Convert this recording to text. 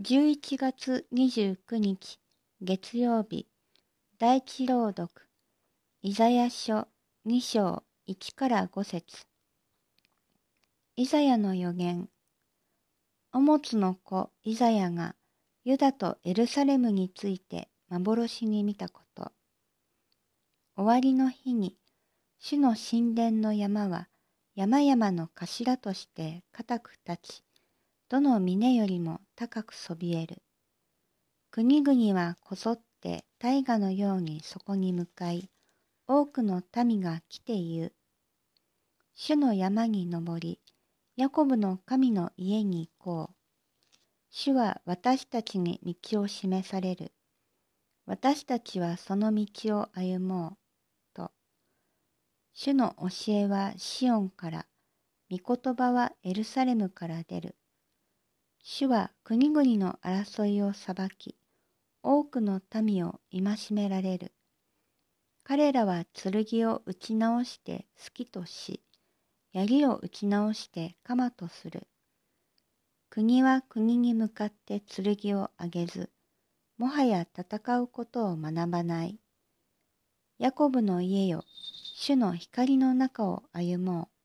11月29日月曜日第一朗読イザヤ書2章1から5節。イザヤの予言オモツの子イザヤがユダとエルサレムについて幻に見たこと。終わりの日に主の神殿の山は山々の頭として固く立ちどの峰よりも高くそびえる。国々はこぞって大河のようにそこに向かい、多くの民が来て言う。主の山に登り、ヤコブの神の家に行こう。主は私たちに道を示される。私たちはその道を歩もう。と。主の教えはシオンから、御言葉はエルサレムから出る。主は国々の争いを裁き、多くの民を戒められる。彼らは剣を打ち直して好きとし、槍を打ち直して鎌とする。国は国に向かって剣を上げず、もはや戦うことを学ばない。ヤコブの家よ、主の光の中を歩もう。